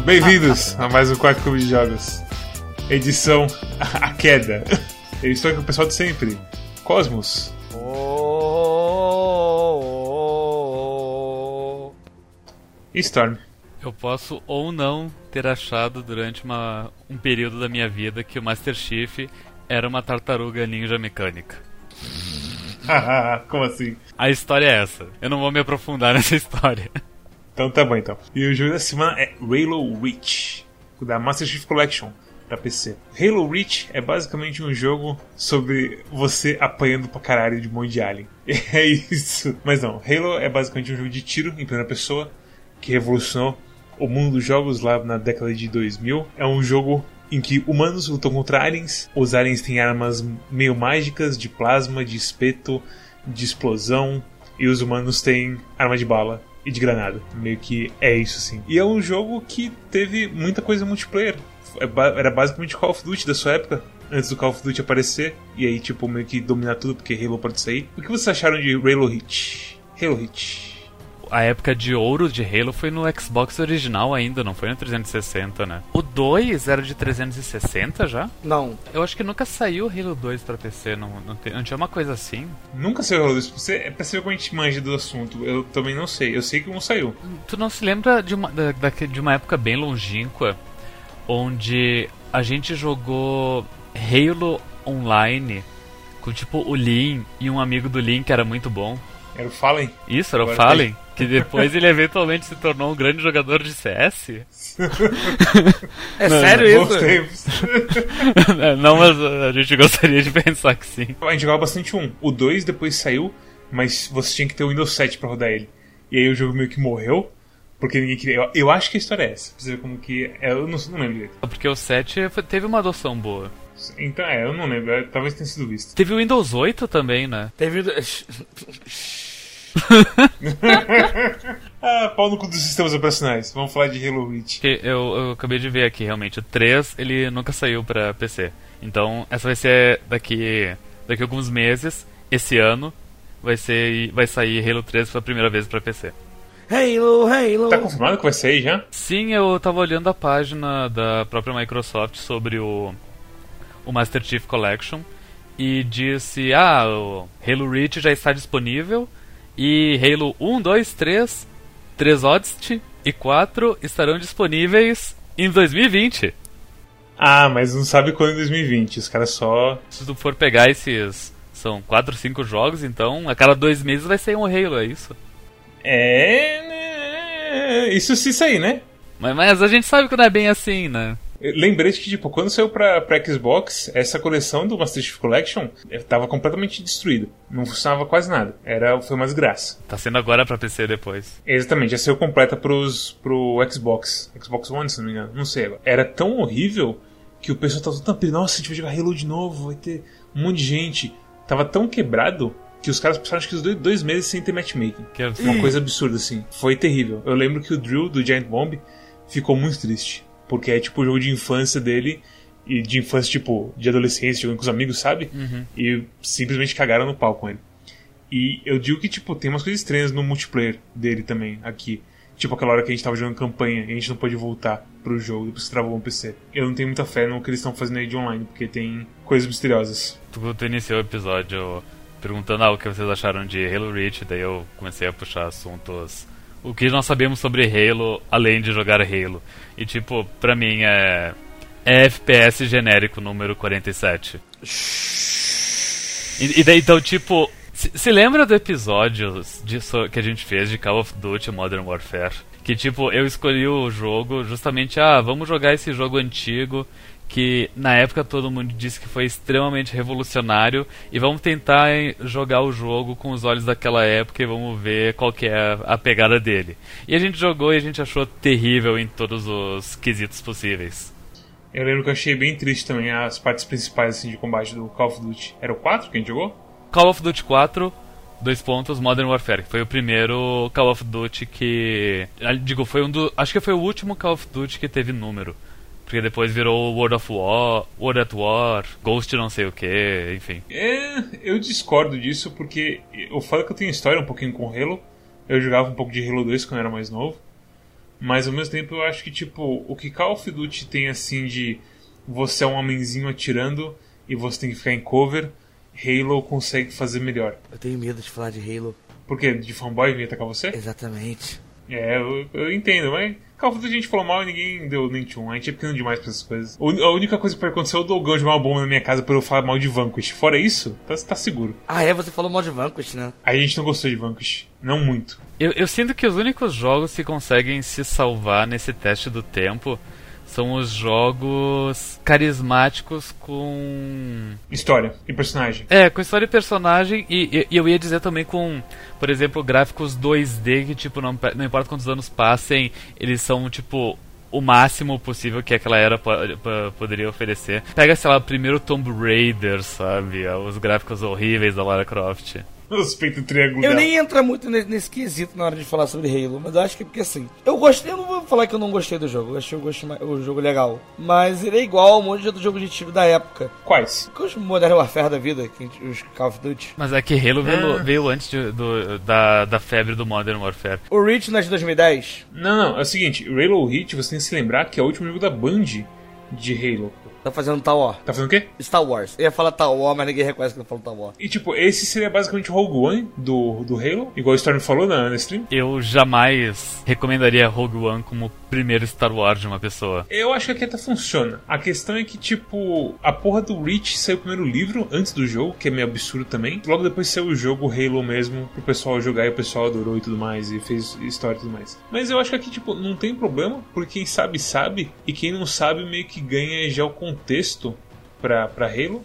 Bem-vindos a mais um Quarto Clube de Jogos. Edição A Queda. Eu estou aqui com o pessoal de sempre. Cosmos. E Storm. Eu posso ou não ter achado durante uma, um período da minha vida que o Master Chief era uma tartaruga ninja mecânica. Como assim? A história é essa. Eu não vou me aprofundar nessa história. Então tá bom então. E o jogo da semana é Halo Reach, da Master Chief Collection para PC. Halo Reach é basicamente um jogo sobre você apanhando pra caralho de um monte de alien. É isso. Mas não, Halo é basicamente um jogo de tiro em primeira pessoa que revolucionou o mundo dos jogos lá na década de 2000. É um jogo em que humanos lutam contra aliens. Os aliens têm armas meio mágicas de plasma, de espeto, de explosão. E os humanos têm arma de bala e de granada. Meio que é isso, assim. E é um jogo que teve muita coisa multiplayer. É era basicamente Call of Duty da sua época, antes do Call of Duty aparecer. E aí, tipo, meio que dominar tudo porque Halo pode sair. O que vocês acharam de Halo Hit? Halo Hit a época de ouro de Halo foi no Xbox original ainda, não foi no 360, né? O 2 era de 360 já? Não. Eu acho que nunca saiu o Halo 2 pra PC, não, não, tem, não tinha uma coisa assim? Nunca saiu o Halo 2 pra PC, é pra ser como a gente manja do assunto, eu também não sei, eu sei que um saiu. Tu não se lembra de uma, da, de uma época bem longínqua, onde a gente jogou Halo Online com tipo o Lin e um amigo do Lin que era muito bom? Era o Fallen? Isso, era Agora o Fallen. Tem... Que depois ele eventualmente se tornou um grande jogador de CS. é não, sério não, isso? não, mas a gente gostaria de pensar que sim. A gente jogava bastante um. O 2 depois saiu, mas você tinha que ter o Windows 7 pra rodar ele. E aí o jogo meio que morreu. Porque ninguém queria. Eu, eu acho que a história é essa. Pra você ver como que. É, eu não, não lembro direito. Porque o 7 teve uma adoção boa. Então, é, eu não lembro. É, talvez tenha sido visto. Teve o Windows 8 também, né? Teve. ah, pau no cu dos sistemas operacionais. Vamos falar de Halo Reach. Eu, eu acabei de ver aqui, realmente. O 3, ele nunca saiu pra PC. Então, essa vai ser daqui, daqui a alguns meses. Esse ano vai, ser, vai sair Halo 3 pela primeira vez pra PC. Halo, Halo. Tá confirmado que vai sair já? Sim, eu tava olhando a página da própria Microsoft sobre o, o Master Chief Collection e disse: Ah, o Halo Reach já está disponível e Halo 1, 2, 3, 3 Odyssey e 4 estarão disponíveis em 2020. Ah, mas não sabe quando em 2020. Os caras só. Se tu for pegar esses. São 4, 5 jogos, então a cada dois meses vai sair um Halo, é isso? É. Né, isso se sair, né? Mas, mas a gente sabe que não é bem assim, né? Lembrei que, tipo, quando saiu pra, pra Xbox, essa coleção do Master Chief Collection estava completamente destruída. Não funcionava quase nada. Era, foi uma desgraça. Tá sendo agora pra PC depois. Exatamente, já saiu completa pros, pro Xbox. Xbox One, se não me engano. Não sei agora. Era tão horrível que o pessoal tava todo nossa, a gente vai jogar Halo de novo, vai ter um monte de gente. Tava tão quebrado que os caras passaram acho que dois, dois meses sem ter matchmaking. Que é uma coisa absurda, assim. Foi terrível. Eu lembro que o Drill do Giant Bomb ficou muito triste. Porque é tipo o jogo de infância dele. E de infância, tipo, de adolescência, jogando com os amigos, sabe? Uhum. E simplesmente cagaram no pau com ele. E eu digo que, tipo, tem umas coisas estranhas no multiplayer dele também, aqui. Tipo aquela hora que a gente tava jogando campanha e a gente não pôde voltar pro jogo depois que travou um PC. Eu não tenho muita fé no que eles estão fazendo aí de online, porque tem coisas misteriosas. Tu, iniciou o episódio perguntando ah, o que vocês acharam de Halo Reach, daí eu comecei a puxar assuntos o que nós sabemos sobre Halo além de jogar Halo. E tipo, pra mim é. É FPS genérico número 47. E, e daí então, tipo. Se, se, lembra do episódio disso que a gente fez de Call of Duty Modern Warfare? Que tipo, eu escolhi o jogo justamente, ah, vamos jogar esse jogo antigo que na época todo mundo disse que foi extremamente revolucionário e vamos tentar jogar o jogo com os olhos daquela época e vamos ver qual que é a pegada dele. E a gente jogou e a gente achou terrível em todos os quesitos possíveis. Eu lembro que eu achei bem triste também as partes principais assim, de combate do Call of Duty. Era o 4 que a gente jogou? Call of Duty 4, dois pontos, Modern Warfare, que foi o primeiro Call of Duty que. Digo, foi um do. Acho que foi o último Call of Duty que teve número. Porque depois virou World of War, World at War, Ghost não sei o que, enfim. É, eu discordo disso porque eu falo que eu tenho história um pouquinho com Halo. Eu jogava um pouco de Halo 2 quando eu era mais novo. Mas ao mesmo tempo eu acho que, tipo, o que Call of Duty tem assim de você é um homenzinho atirando e você tem que ficar em cover, Halo consegue fazer melhor. Eu tenho medo de falar de Halo. Por quê? De fanboy vir atacar você? Exatamente. É, eu, eu entendo, mas Call of Duty a gente falou mal e ninguém deu nem tchum. A gente é pequeno demais pra essas coisas. A única coisa que pode acontecer é o Dogão jogar uma bomba na minha casa por eu falar mal de Vanquish. Fora isso, tá, tá seguro. Ah, é? Você falou mal de Vanquish, né? Aí a gente não gostou de Vanquish. Não muito. Eu, eu sinto que os únicos jogos que conseguem se salvar nesse teste do tempo são os jogos carismáticos com. História e personagem. É, com história e personagem, e, e eu ia dizer também com, por exemplo, gráficos 2D que, tipo, não, não importa quantos anos passem, eles são, tipo, o máximo possível que aquela era poderia oferecer. Pega, sei lá, primeiro Tomb Raider, sabe? Os gráficos horríveis da Lara Croft. Os peitos. Eu nem entro muito nesse, nesse, quesito na hora de falar sobre Halo, mas eu acho que é porque assim. Eu gostei, eu não vou falar que eu não gostei do jogo, eu achei o, gosto, o jogo legal. Mas ele é igual ao monte de jogo de tiro da época. Quais? Os Modern Warfare da vida, os Call of Duty. Mas é que Halo veio, ah. veio antes de, do, da, da febre do Modern Warfare. O Reach não é de 2010? Não, não, é o seguinte: Halo Reach, você tem que se lembrar que é o último jogo da Band de Halo. Tá fazendo Star Wars. Tá fazendo o quê? Star Wars. Eu ia falar Star Wars, mas ninguém reconhece que eu falo Star Wars. E tipo, esse seria basicamente o Rogue One do, do Halo, igual o Storm falou na, na stream? Eu jamais recomendaria Rogue One como primeiro Star Wars de uma pessoa. Eu acho que aqui até funciona. A questão é que, tipo, a porra do Reach saiu o primeiro livro antes do jogo, que é meio absurdo também. Logo depois saiu o jogo Halo mesmo, pro pessoal jogar e o pessoal adorou e tudo mais, e fez história e tudo mais. Mas eu acho que aqui, tipo, não tem problema, porque quem sabe, sabe, e quem não sabe meio que ganha já o contexto pra Halo.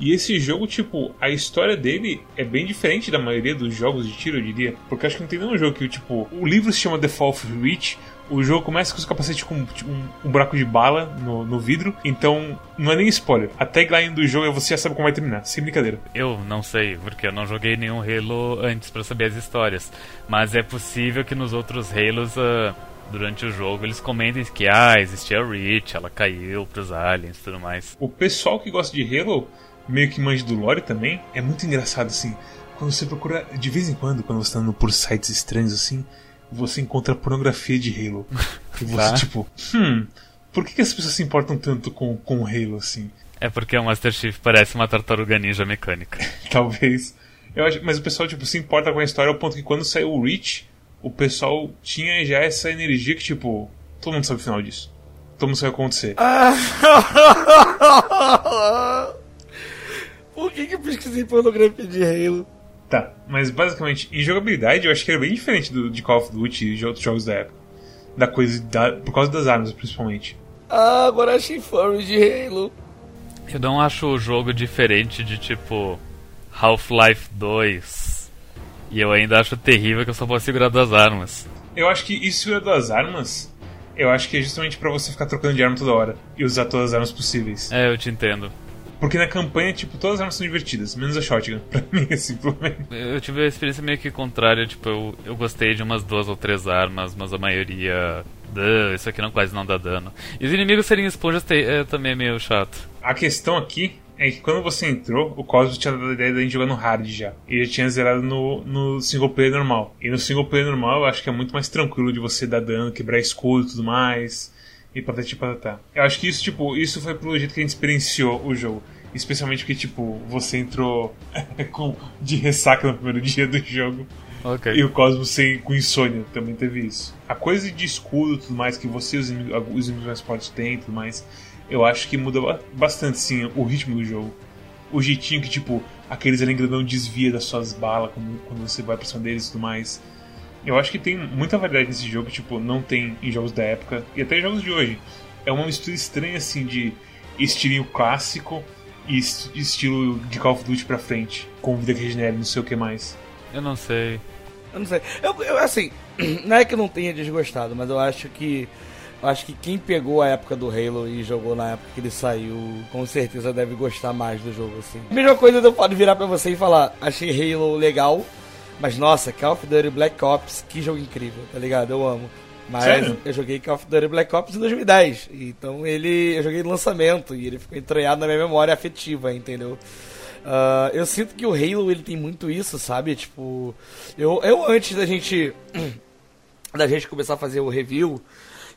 E esse jogo, tipo, a história dele é bem diferente da maioria dos jogos de tiro, eu diria. Porque acho que não tem nenhum jogo que, tipo, o livro se chama The Fall of Reach, o jogo começa com os capacetes com tipo, um, um, buraco de bala no, no, vidro, então não é nem spoiler. A tagline do jogo é você já sabe como vai terminar, sem brincadeira. Eu não sei, porque eu não joguei nenhum Halo antes para saber as histórias. Mas é possível que nos outros Halos. Uh durante o jogo eles comentem que ah, existia a Reach, ela caiu pros aliens e tudo mais. O pessoal que gosta de Halo, meio que manja do lore também, é muito engraçado assim. Quando você procura, de vez em quando, quando você tá andando por sites estranhos assim, você encontra pornografia de Halo. E você, tá. tipo, hum, por que, que, as pessoas se importam tanto com, com Halo assim? É porque o Master Chief parece uma tartaruga ninja mecânica. Talvez. Eu acho, mas o pessoal tipo, se importa com a história ao ponto que quando saiu o Reach, o pessoal tinha já essa energia que, tipo, todo mundo sabe o final disso. Todo mundo sabe o que vai acontecer. Por que, que eu pesquisei pornografia de Halo? Tá, mas basicamente, em jogabilidade eu acho que era bem diferente do, de Call of Duty e de outros jogos da época. Da coisa, da, por causa das armas, principalmente. Ah, agora achei furry de Halo. Eu não acho o jogo diferente de tipo Half-Life 2 e eu ainda acho terrível que eu só posso segurar duas armas. Eu acho que isso segurar duas armas, eu acho que é justamente para você ficar trocando de arma toda hora e usar todas as armas possíveis. É, eu te entendo. Porque na campanha, tipo, todas as armas são divertidas, menos a shotgun, pra mim, assim, pelo menos. Eu tive a experiência meio que contrária, tipo, eu, eu gostei de umas duas ou três armas, mas a maioria. isso aqui não quase não dá dano. E os inimigos serem esponjas é, também é meio chato. A questão aqui é que quando você entrou, o Cosmos tinha dado a ideia de a gente jogar no hard já. E já tinha zerado no, no single player normal. E no single player normal eu acho que é muito mais tranquilo de você dar dano, quebrar escudo e tudo mais. E patati patatá. Eu acho que isso, tipo, isso foi pelo jeito que a gente experienciou o jogo. Especialmente porque, tipo, você entrou com, de ressaca no primeiro dia do jogo. Okay. E o Cosmos sem, com insônia também teve isso. A coisa de escudo e tudo mais que você e os inimigos, os inimigos mais fortes têm e tudo mais eu acho que muda bastante sim o ritmo do jogo. O jeitinho que, tipo, aqueles além grandão desvia das suas balas quando, quando você vai pra cima deles e tudo mais. Eu acho que tem muita variedade nesse jogo, tipo, não tem em jogos da época e até em jogos de hoje. É uma mistura estranha assim de estilinho clássico e estilo de Call of Duty pra frente, com vida que regenera, não sei o que mais. Eu não sei. Eu não sei. Eu, eu assim, não é que eu não tenha desgostado, mas eu acho que acho que quem pegou a época do Halo e jogou na época que ele saiu, com certeza deve gostar mais do jogo, assim. Mesma coisa eu posso virar pra você e falar, achei Halo legal, mas nossa, Call of Duty Black Ops, que jogo incrível, tá ligado? Eu amo. Mas Sério? eu joguei Call of Duty Black Ops em 2010. Então ele. Eu joguei no lançamento e ele ficou entranhado na minha memória afetiva, entendeu? Ah, eu sinto que o Halo ele tem muito isso, sabe? Tipo, eu, eu antes da gente da gente começar a fazer o review,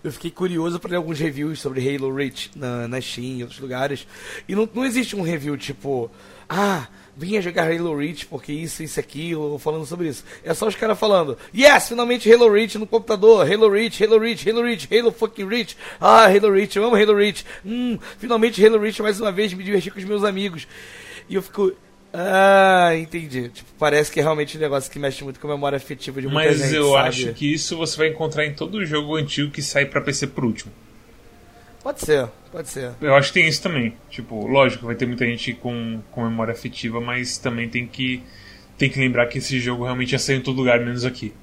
eu fiquei curioso para ler alguns reviews sobre Halo Reach na, na Steam e outros lugares. E não, não existe um review tipo, ah, vinha jogar Halo Reach porque isso, isso, aquilo, falando sobre isso. É só os caras falando, yes, finalmente Halo Reach no computador, Halo Reach, Halo Reach, Halo Reach, Halo fucking Reach, ah, Halo Reach, eu amo Halo Reach, hum, finalmente Halo Reach mais uma vez me diverti com os meus amigos. E eu fico, ah, entendi. Tipo, parece que é realmente um negócio que mexe muito com a memória afetiva de muita Mas gente, eu sabe? acho que isso você vai encontrar em todo jogo antigo que sai pra PC por último. Pode ser, pode ser. Eu acho que tem isso também. Tipo, lógico, vai ter muita gente com, com memória afetiva, mas também tem que, tem que lembrar que esse jogo realmente já saiu em todo lugar, menos aqui.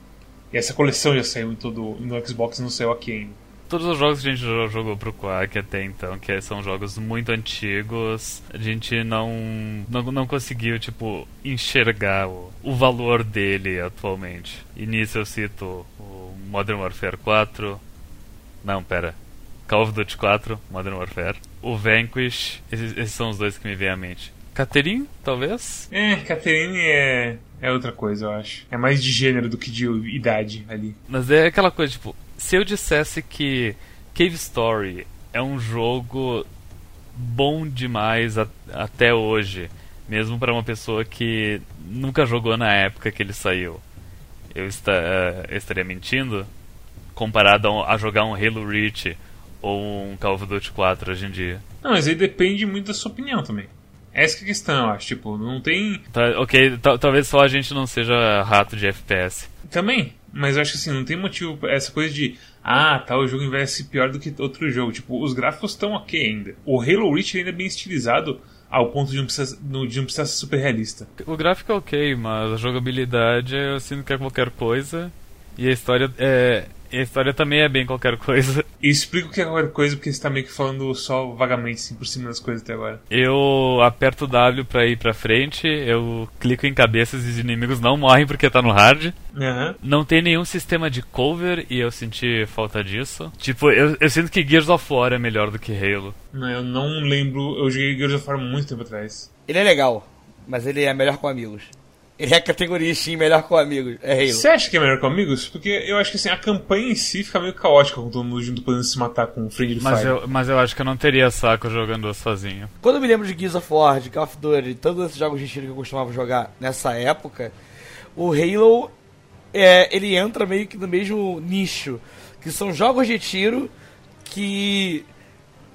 E essa coleção já saiu em todo. No Xbox não saiu aqui ainda. Todos os jogos que a gente jo- jogou pro Quack até então, que são jogos muito antigos, a gente não, não, não conseguiu, tipo, enxergar o, o valor dele atualmente. E nisso eu cito o Modern Warfare 4. Não, pera. Call of Duty 4, Modern Warfare. O Vanquish, esses, esses são os dois que me vêm à mente. Catherine, talvez? É, Catherine é, é outra coisa, eu acho. É mais de gênero do que de idade ali. Mas é aquela coisa, tipo, se eu dissesse que Cave Story é um jogo bom demais a- até hoje, mesmo para uma pessoa que nunca jogou na época que ele saiu, eu, esta- eh, eu estaria mentindo? Comparado a, a jogar um Halo Reach ou um Call of Duty 4 hoje em dia. Não, mas aí depende muito da sua opinião também. Essa que é a questão, eu acho. Tipo, não tem. Tá, ok, ta- talvez só a gente não seja rato de FPS. Também, mas eu acho que assim, não tem motivo essa coisa de. Ah, tal jogo envelhece pior do que outro jogo. Tipo, os gráficos estão ok ainda. O Halo Reach ainda é bem estilizado ao ponto de não precisar, de não precisar ser super realista. O gráfico é ok, mas a jogabilidade eu sinto que é qualquer coisa. E a história é. E a história também é bem qualquer coisa. E explico o que é qualquer coisa, porque você tá meio que falando só vagamente, assim, por cima das coisas até agora. Eu aperto W pra ir pra frente, eu clico em cabeças e os inimigos não morrem porque tá no hard. Aham. Não tem nenhum sistema de cover e eu senti falta disso. Tipo, eu, eu sinto que Gears of War é melhor do que Halo. Não, eu não lembro. Eu joguei Gears of War muito tempo atrás. Ele é legal, mas ele é melhor com amigos. Ele é a categoria Steam melhor com amigos. É Halo. Você acha que é melhor com amigos? Porque eu acho que assim, a campanha em si fica meio caótica com todo mundo junto podendo se matar com o Friendly Mas Fire. eu, mas eu acho que eu não teria saco jogando sozinho. Quando eu me lembro de Gears of War, de Call of Duty, todos esses jogos de tiro que eu costumava jogar nessa época, o Halo, é, ele entra meio que no mesmo nicho, que são jogos de tiro que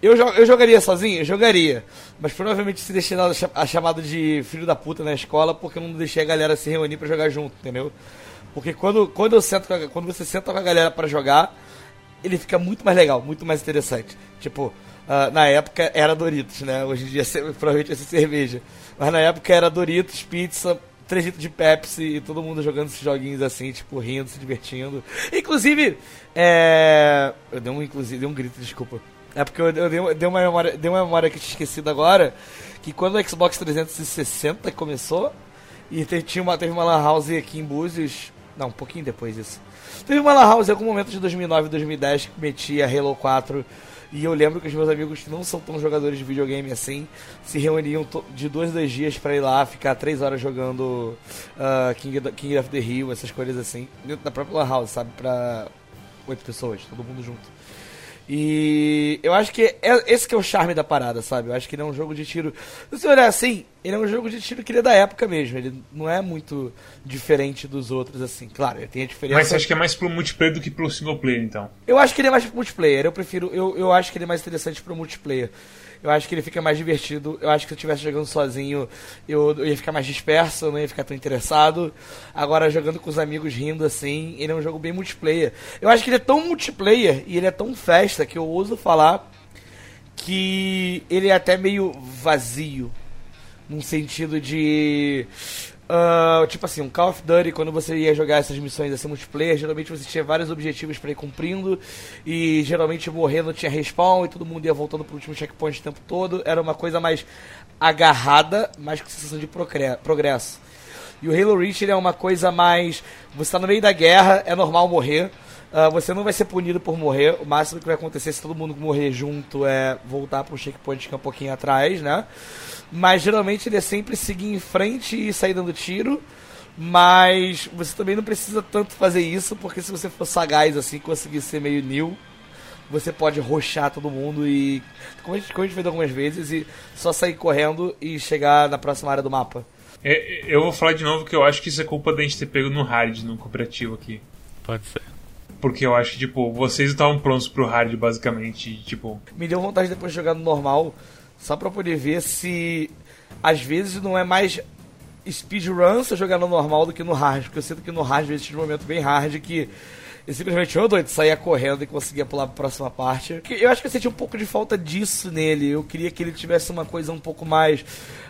eu, eu jogaria sozinho? Eu jogaria. Mas provavelmente se destinado a cha- a chamado de filho da puta na escola, porque eu não deixei a galera se reunir pra jogar junto, entendeu? Porque quando, quando, eu sento a- quando você senta com a galera pra jogar, ele fica muito mais legal, muito mais interessante. Tipo, ah, na época era Doritos, né? Hoje em dia provavelmente vai ser cerveja. Mas na época era Doritos, pizza, 3 litros de Pepsi e todo mundo jogando esses joguinhos assim, tipo, rindo, se divertindo. Inclusive, é. Eu dei um, inclusive, dei um grito, desculpa. É porque eu, eu dei, dei uma memória, dei uma memória que eu tinha esquecido agora, que quando o Xbox 360 começou, e te- tinha uma, teve uma lan house aqui em Búzios, não, um pouquinho depois disso. Teve uma lan house em algum momento de 2009, 2010 que metia Halo 4 e eu lembro que os meus amigos que não são tão jogadores de videogame assim se reuniam de dois, dois dias pra ir lá ficar três horas jogando ah, King, King of the Hill, essas coisas assim, dentro da própria lan house, sabe? Pra oito pessoas, todo mundo junto. E eu acho que é, esse que é o charme da parada, sabe? Eu acho que ele é um jogo de tiro. Se você olhar assim, ele é um jogo de tiro que ele é da época mesmo. Ele não é muito diferente dos outros, assim. Claro, ele tem a diferença. Mas você acha que é mais pro multiplayer do que pro single player, então? Eu acho que ele é mais pro multiplayer. Eu prefiro. Eu, eu acho que ele é mais interessante pro multiplayer. Eu acho que ele fica mais divertido. Eu acho que se eu estivesse jogando sozinho, eu, eu ia ficar mais disperso, eu não ia ficar tão interessado. Agora, jogando com os amigos rindo assim, ele é um jogo bem multiplayer. Eu acho que ele é tão multiplayer e ele é tão festa que eu ouso falar que ele é até meio vazio. Num sentido de. Ah, tipo assim, um Call of Duty, quando você ia jogar essas missões assim multiplayer, geralmente você tinha vários objetivos pra ir cumprindo, e geralmente morrendo tinha respawn e todo mundo ia voltando pro último checkpoint o tempo todo. Era uma coisa mais agarrada, mais com sensação de progre- progresso. E o Halo Reach é uma coisa mais. Você tá no meio da guerra, é normal morrer. Uh, você não vai ser punido por morrer. O máximo que vai acontecer se todo mundo morrer junto é voltar pro checkpoint que é um pouquinho atrás, né? Mas geralmente ele é sempre seguir em frente e sair dando tiro. Mas você também não precisa tanto fazer isso, porque se você for sagaz assim, conseguir ser meio new, você pode roxar todo mundo e. Como a, gente, como a gente fez algumas vezes, e só sair correndo e chegar na próxima área do mapa. É, eu vou falar de novo que eu acho que isso é culpa da gente ter pego no hard, no cooperativo aqui. Pode ser. Porque eu acho que, tipo, vocês estavam prontos pro hard, basicamente. E, tipo. Me deu vontade depois de jogar no normal, só pra poder ver se. Às vezes não é mais speedrun se eu jogar no normal do que no hard. Porque eu sinto que no hard, às vezes, tinha um momento bem hard que eu simplesmente, ô doido, saía correndo e conseguia pular pra próxima parte. Eu acho que eu senti um pouco de falta disso nele. Eu queria que ele tivesse uma coisa um pouco mais.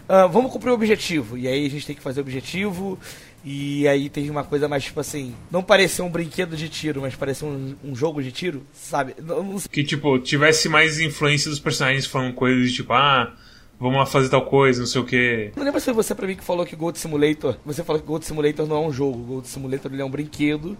Uh, vamos cumprir o objetivo. E aí a gente tem que fazer o objetivo. E aí tem uma coisa mais tipo assim, não parecer um brinquedo de tiro, mas parecer um, um jogo de tiro, sabe? Não, não... Que tipo, tivesse mais influência dos personagens falando coisas tipo, ah, vamos lá fazer tal coisa, não sei o que. Não lembro se foi você pra mim que falou que Gold Simulator. Você falou que Gold Simulator não é um jogo. Gold Simulator ele é um brinquedo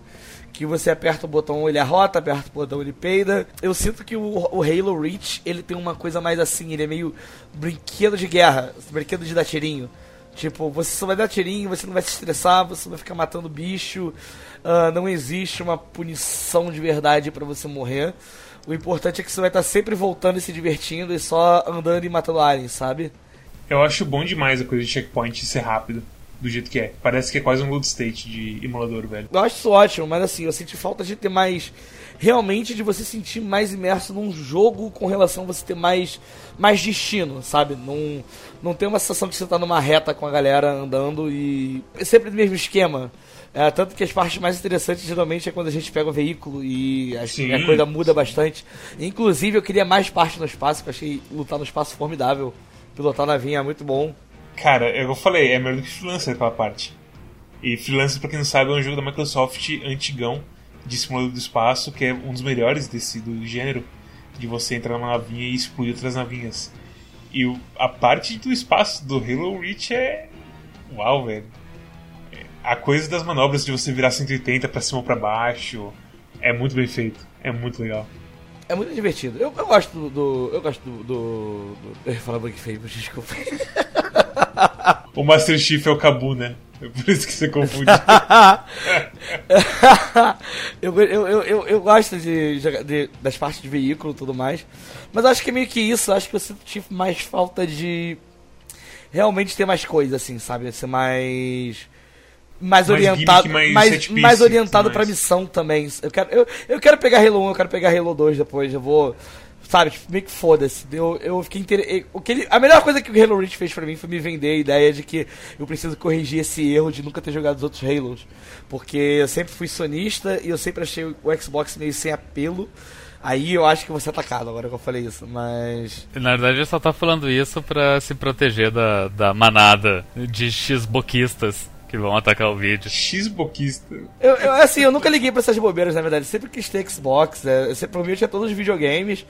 que você aperta o botão, ele arrota, aperta o botão, ele peida. Eu sinto que o, o, Halo Reach, ele tem uma coisa mais assim, ele é meio brinquedo de guerra, brinquedo de dar tirinho. Tipo, você só vai dar tirinho, você não vai se estressar, você vai ficar matando bicho, uh, não existe uma punição de verdade para você morrer. O importante é que você vai estar sempre voltando e se divertindo e só andando e matando aliens, sabe? Eu acho bom demais a coisa de checkpoint ser rápido do jeito que é. Parece que é quase um load state de emulador, velho. Eu acho isso ótimo, mas assim, eu senti falta de ter mais. Realmente de você sentir mais imerso num jogo com relação a você ter mais, mais destino, sabe? Não, não tem uma sensação que você tá numa reta com a galera andando e. É sempre do mesmo esquema. É, tanto que as partes mais interessantes geralmente é quando a gente pega o veículo e a, a coisa muda bastante. Inclusive eu queria mais parte no espaço, porque eu achei lutar no espaço formidável. Pilotar navinha é muito bom. Cara, é eu falei, é melhor do que Freelancer aquela parte. E Freelancer, pra quem não sabe, é um jogo da Microsoft antigão de simulador do espaço, que é um dos melhores desse do gênero, de você entrar numa navinha e explodir outras navinhas. E o, a parte do espaço do Halo Reach é. Uau, velho. É, a coisa das manobras de você virar 180 para cima ou pra baixo é muito bem feito. É muito legal. É muito divertido. Eu, eu gosto do, do, Eu gosto do. do, do eu ia falar Bug Fame, desculpa. o Master Chief é o Cabu, né? É por isso que você confunde. eu, eu, eu, eu, gosto de, de, das partes de veículo e tudo mais. Mas acho que é meio que isso. Acho que eu sinto mais falta de realmente ter mais coisa, assim, sabe? Ser mais. Mais, mais orientado, mais, mais, mais orientado mais. pra missão também. Eu quero, eu, eu quero pegar Halo 1, eu quero pegar Halo 2 depois. Eu vou Sabe, tipo, meio que foda-se. Eu, eu fiquei inter... o que ele... A melhor coisa que o Halo Reach fez pra mim foi me vender a ideia de que eu preciso corrigir esse erro de nunca ter jogado os outros Halos. Porque eu sempre fui sonista e eu sempre achei o Xbox meio sem apelo. Aí eu acho que vou ser atacado agora que eu falei isso, mas. Na verdade, ele só tá falando isso pra se proteger da, da manada de Xboquistas que vão atacar o vídeo. X-boquista. Eu, eu, assim, eu nunca liguei pra essas bobeiras, na verdade. Sempre quis ter Xbox. É, eu sempre, pra mim eu tinha todos os videogames.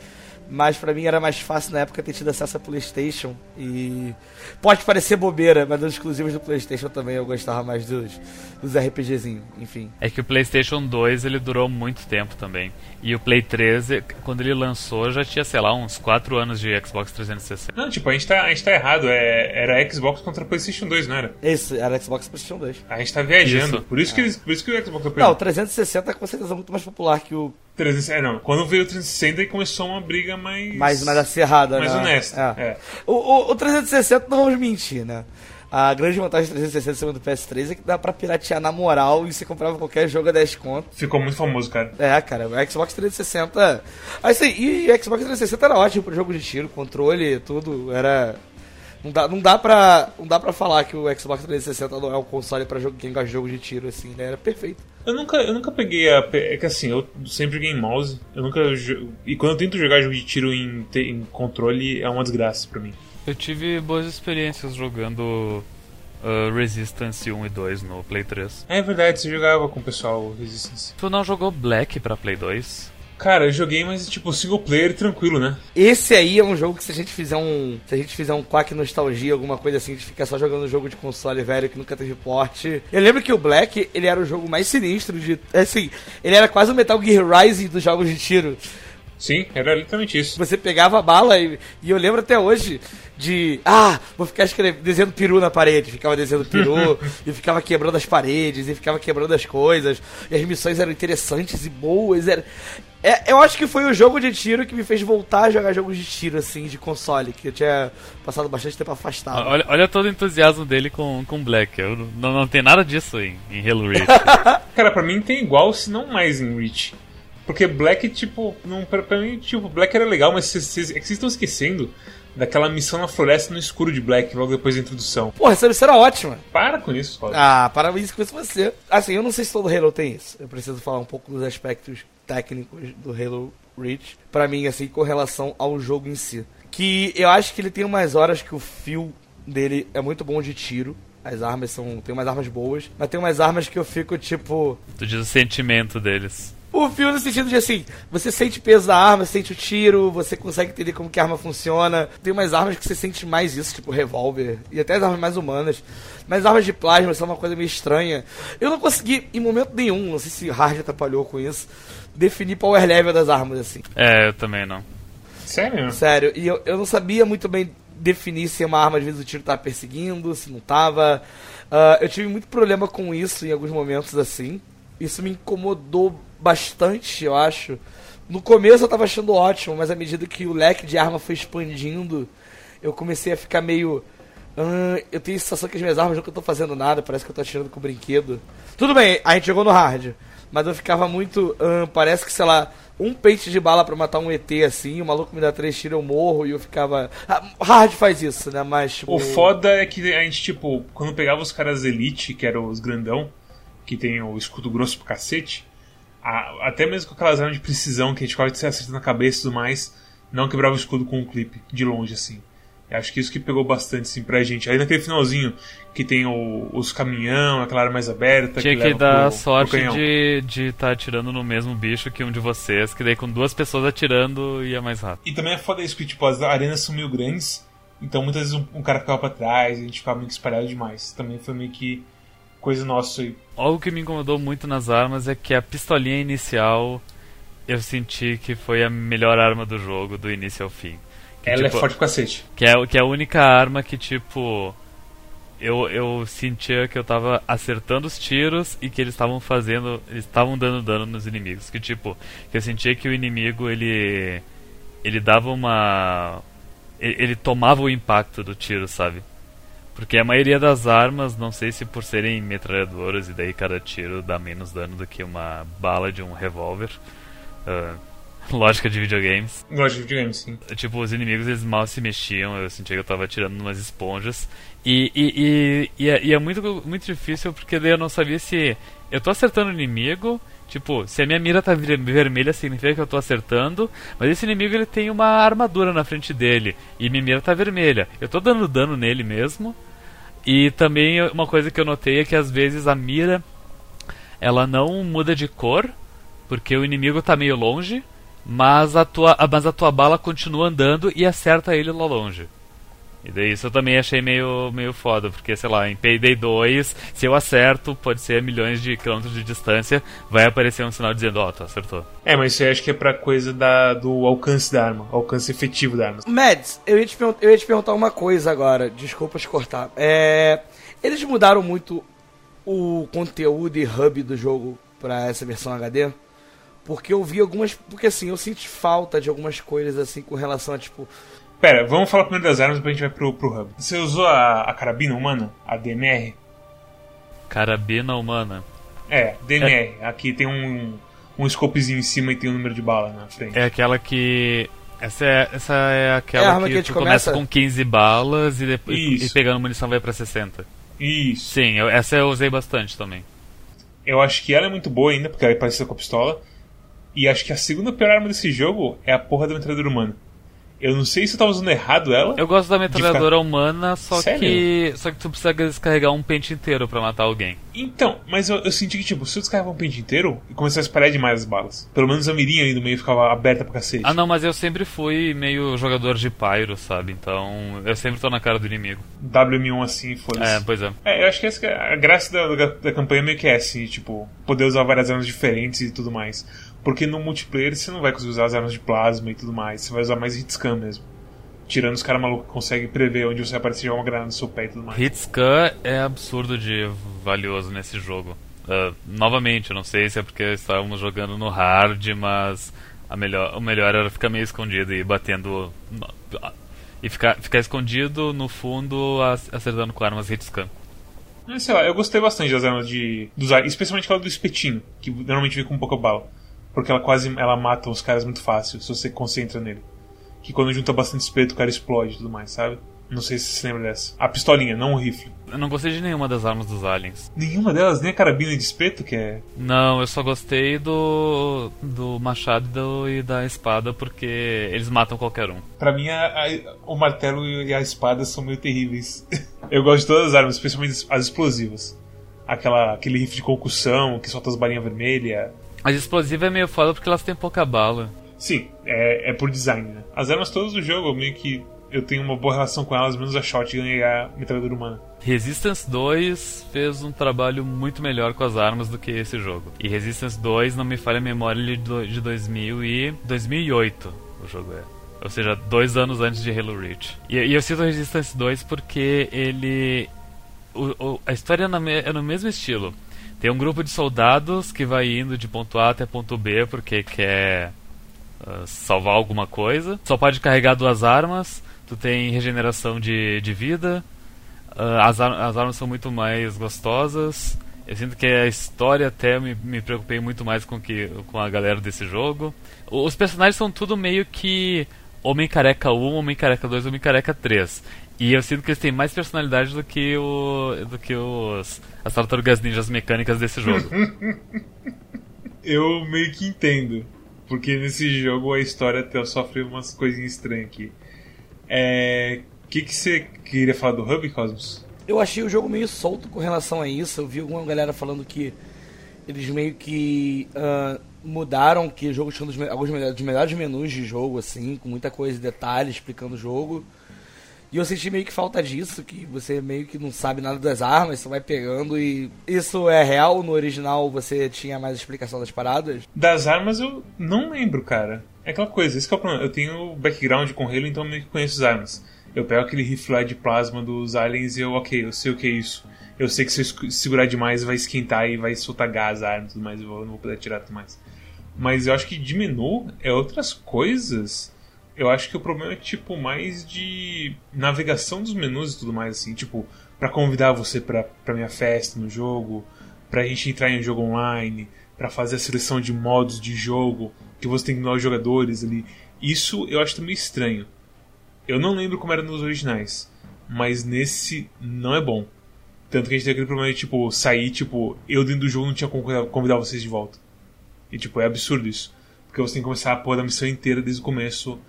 Mas pra mim era mais fácil na época ter tido acesso a PlayStation. E. Pode parecer bobeira, mas dos exclusivos do PlayStation também eu gostava mais dos, dos RPGzinhos, enfim. É que o PlayStation 2 ele durou muito tempo também. E o Play 3, quando ele lançou, já tinha, sei lá, uns 4 anos de Xbox 360. Não, tipo, a gente tá, a gente tá errado. É, era Xbox contra PlayStation 2, não era? Isso, era Xbox PlayStation 2. A gente tá viajando. Isso. Por, isso que, é. por isso que o Xbox Não, o 360 é com certeza muito mais popular que o 360, é, não. Quando veio o 360 começou uma briga mais. Mais, mais acirrada, mais né? honesta. É. É. O, o, o 360 não vamos mentir, né? A grande vantagem do 360 segundo do PS3 é que dá pra piratear na moral e você comprava qualquer jogo a 10 conto. Ficou muito famoso, cara. É, cara, o Xbox 360. Assim, e o Xbox 360 era ótimo pro jogo de tiro, controle, tudo. Era não dá, não dá pra. Não dá pra falar que o Xbox 360 não é um console pra jogo, quem gosta de jogo de tiro, assim, né? Era perfeito. Eu nunca, eu nunca peguei a. É que assim, eu sempre joguei em mouse. Eu nunca. E quando eu tento jogar jogo de tiro em, em controle, é uma desgraça pra mim. Eu tive boas experiências jogando uh, Resistance 1 e 2 no Play 3. É verdade, você jogava com o pessoal Resistance. Tu não jogou Black pra Play 2? Cara, eu joguei, mas tipo, single player tranquilo, né? Esse aí é um jogo que se a gente fizer um. Se a gente fizer um quack nostalgia, alguma coisa assim, a gente fica só jogando jogo de console velho que nunca teve porte. Eu lembro que o Black, ele era o jogo mais sinistro de. Assim, ele era quase o Metal Gear Rising dos jogos de tiro. Sim, era literalmente isso. Você pegava a bala e, e eu lembro até hoje de. Ah, vou ficar escrevendo, desenhando peru na parede. Ficava desenhando peru e ficava quebrando as paredes e ficava quebrando as coisas. E as missões eram interessantes e boas. Era... É, eu acho que foi o jogo de tiro que me fez voltar a jogar jogos de tiro, assim, de console, que eu tinha passado bastante tempo afastado. Olha, olha todo o entusiasmo dele com, com Black. Eu não, não tem nada disso em, em Halo Reach. Cara, pra mim tem igual, se não mais em Reach. Porque Black, tipo, não, pra, pra mim, tipo, Black era legal, mas vocês, vocês, é que vocês estão esquecendo daquela missão na floresta no escuro de Black, logo depois da introdução. Porra, essa missão era ótima. Para com isso, Roger. Ah, para isso com você. Assim, eu não sei se todo Halo tem isso. Eu preciso falar um pouco dos aspectos técnicos do Halo Reach. Pra mim, assim, com relação ao jogo em si. Que eu acho que ele tem umas horas que o fio dele é muito bom de tiro. As armas são. Tem umas armas boas, mas tem umas armas que eu fico tipo. tu diz o sentimento deles. O fio no sentido de assim, você sente peso da arma, sente o tiro, você consegue entender como que a arma funciona. Tem umas armas que você sente mais isso, tipo revólver, e até as armas mais humanas. Mas as armas de plasma são uma coisa meio estranha. Eu não consegui, em momento nenhum, não sei se Hard atrapalhou com isso, definir power level das armas, assim. É, eu também não. Sério? Sério, e eu, eu não sabia muito bem definir se uma arma, às vezes, o tiro tava perseguindo, se não tava. Ah, eu tive muito problema com isso em alguns momentos, assim. Isso me incomodou bastante, eu acho. No começo eu tava achando ótimo, mas à medida que o leque de arma foi expandindo, eu comecei a ficar meio. "Ah, eu tenho a sensação que as minhas armas nunca estão fazendo nada, parece que eu tô atirando com brinquedo. Tudo bem, a gente jogou no hard, mas eu ficava muito. "Ah, parece que, sei lá, um pente de bala pra matar um ET assim, o maluco me dá três tiros, eu morro e eu ficava. Ah, hard faz isso, né? Mas, tipo. O foda é que a gente, tipo, quando pegava os caras Elite, que eram os grandão, que tem o escudo grosso pro cacete, a- até mesmo com aquelas armas de precisão que a gente quase se acerta na cabeça e tudo mais, não quebrava o escudo com um clipe, de longe, assim. Eu acho que isso que pegou bastante, assim, pra gente. Aí naquele finalzinho, que tem o- os caminhão, aquela área mais aberta. Tinha que leva dar pro- sorte pro de estar atirando no mesmo bicho que um de vocês, que daí com duas pessoas atirando ia mais rápido. E também é foda isso, que tipo, as arenas são meio grandes, então muitas vezes um, um cara ficava pra trás, a gente ficava meio espalhado demais. Também foi meio que coisa nossa aí. Algo que me incomodou muito nas armas é que a pistolinha inicial eu senti que foi a melhor arma do jogo, do início ao fim. Que, Ela tipo, é forte pra cacete. Que é, que é a única arma que, tipo. Eu, eu sentia que eu tava acertando os tiros e que eles estavam fazendo. Eles estavam dando dano nos inimigos. Que, tipo, que eu sentia que o inimigo ele. Ele dava uma. Ele, ele tomava o impacto do tiro, sabe? Porque a maioria das armas, não sei se por serem metralhadoras e daí cada tiro dá menos dano do que uma bala de um revólver. ah, lógica de videogames. Gosto de videogame, sim. Tipo, os inimigos eles mal se mexiam, eu sentia que eu tava atirando umas esponjas. E, e, e, e, é, e é muito, muito difícil porque daí eu não sabia se eu tô acertando o inimigo. Tipo, se a minha mira tá ver- vermelha significa que eu tô acertando, mas esse inimigo ele tem uma armadura na frente dele e minha mira tá vermelha. Eu tô dando dano nele mesmo. E também uma coisa que eu notei é que às vezes a mira ela não muda de cor, porque o inimigo tá meio longe, mas a tua, mas a tua bala continua andando e acerta ele lá longe. E daí isso eu também achei meio, meio foda, porque sei lá, em Payday 2, se eu acerto, pode ser a milhões de quilômetros de distância, vai aparecer um sinal dizendo, ó, tu acertou. É, mas isso aí acho que é pra coisa da, do alcance da arma, alcance efetivo da arma. Mads, eu ia, te eu ia te perguntar uma coisa agora, desculpa te cortar. É, eles mudaram muito o conteúdo e hub do jogo pra essa versão HD? Porque eu vi algumas. Porque assim, eu senti falta de algumas coisas assim com relação a tipo. Pera, vamos falar primeiro das armas, depois a gente vai pro, pro hub. Você usou a, a carabina humana? A DMR? Carabina humana. É, DMR. Aqui tem um, um scopezinho em cima e tem um número de bala na frente. É aquela que. Essa é, essa é aquela É a arma que, que a gente tu começa começa? com 15 balas e depois Isso. e pegando munição vai pra 60. Isso. Sim, eu- essa eu usei bastante também. Eu acho que ela é muito boa ainda, porque ela é parecida com a pistola. E acho que a segunda pior arma desse jogo é a porra da metralhadora humana. Eu não sei se eu tava usando errado ela. Eu gosto da metralhadora humana, só Sério? que. Só que tu precisa descarregar um pente inteiro pra matar alguém. Então, mas eu, eu senti que, tipo, se eu descarregava um pente inteiro, começava a espalhar demais as balas. Pelo menos a mirinha ali no meio ficava aberta pra cacete. Ah não, mas eu sempre fui meio jogador de pyro, sabe? Então eu sempre tô na cara do inimigo. WM1 assim, foda-se. É, pois é. É, eu acho que essa é a graça da, da, da campanha meio que é assim, tipo, poder usar várias armas diferentes e tudo mais. Porque no multiplayer você não vai conseguir usar as armas de plasma e tudo mais, você vai usar mais hitscan mesmo. Tirando os caras malucos que conseguem prever onde você vai aparecer uma granada no seu pé e tudo mais. Hitscan é absurdo de valioso nesse jogo. Uh, novamente, eu não sei se é porque estávamos jogando no hard, mas a melhor, o melhor era ficar meio escondido e batendo. E ficar, ficar escondido no fundo, acertando com armas hitscan. É, sei lá, eu gostei bastante das armas de. Dos, especialmente aquela do espetinho, que normalmente vem com pouca bala. Porque ela quase ela mata os caras muito fácil se você concentra nele. Que quando junta bastante espeto o cara explode e tudo mais, sabe? Não sei se você lembra dessa. A pistolinha, não o rifle. Eu não gostei de nenhuma das armas dos aliens. Nenhuma delas? Nem a carabina de espeto, que é. Não, eu só gostei do. do machado e da espada porque eles matam qualquer um. Pra mim, a, a, o martelo e a espada são meio terríveis. eu gosto de todas as armas, especialmente as explosivas. Aquela, aquele rifle de concussão que solta as balinhas vermelhas. As explosivas é meio foda porque elas têm pouca bala. Sim, é, é por design, né? As armas todas do jogo, meio que eu tenho uma boa relação com elas, menos a shotgun e a metralhadora humana. Resistance 2 fez um trabalho muito melhor com as armas do que esse jogo. E Resistance 2, não me falha a memória, ele é de 2000 e 2008 o jogo é. Ou seja, dois anos antes de Halo Reach. E, e eu cito Resistance 2 porque ele... O, o, a história é, é no mesmo estilo. Tem um grupo de soldados que vai indo de ponto A até ponto B porque quer uh, salvar alguma coisa. Só pode carregar duas armas tu tem regeneração de, de vida, uh, as, ar as armas são muito mais gostosas. Eu sinto que a história até me, me preocupei muito mais com, que, com a galera desse jogo. Os personagens são tudo meio que Homem Careca 1, Homem Careca 2, Homem Careca 3. E eu sinto que eles têm mais personalidade do que, o, do que os, as tartarugas ninjas mecânicas desse jogo. eu meio que entendo. Porque nesse jogo a história até sofre umas coisinhas estranhas aqui. É. O que, que você queria falar do Hub, Cosmos? Eu achei o jogo meio solto com relação a isso. Eu vi alguma galera falando que eles meio que uh, mudaram, que o jogo tinha dos, alguns dos melhores menus de jogo, assim, com muita coisa e detalhes explicando o jogo. E eu senti meio que falta disso, que você meio que não sabe nada das armas, você vai pegando e. Isso é real? No original você tinha mais explicação das paradas? Das armas eu não lembro, cara. É aquela coisa, esse é o problema. Eu tenho background com Halo, então meio que conheço as armas. Eu pego aquele rifle de plasma dos aliens e eu, ok, eu sei o que é isso. Eu sei que se eu segurar demais vai esquentar e vai soltar gás, arma e tudo mais, eu não vou poder atirar tudo mais. Mas eu acho que de menu é outras coisas. Eu acho que o problema é tipo mais de navegação dos menus e tudo mais assim, tipo, para convidar você pra, minha festa no jogo, pra gente entrar em um jogo online, para fazer a seleção de modos de jogo, que você tem novos jogadores ali. Isso eu acho também estranho. Eu não lembro como era nos originais, mas nesse não é bom. Tanto que a gente tem aquele problema de, tipo, sair, tipo, eu dentro do jogo não tinha como convidar vocês de volta. E, tipo, é absurdo isso. Porque você tem que começar a pôr a missão inteira desde o começo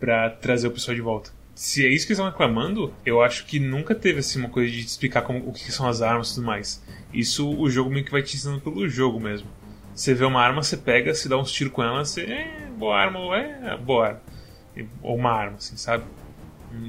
para trazer o pessoal de volta. Se é isso que eles estão reclamando, eu acho que nunca teve, assim, uma coisa de explicar como, o que são as armas e tudo mais. Isso o jogo meio que vai te ensinando pelo jogo mesmo. Você vê uma arma, você pega, se dá uns tiros com ela, você. É, boa arma, ou é, boa arma. Ou uma arma, assim, sabe?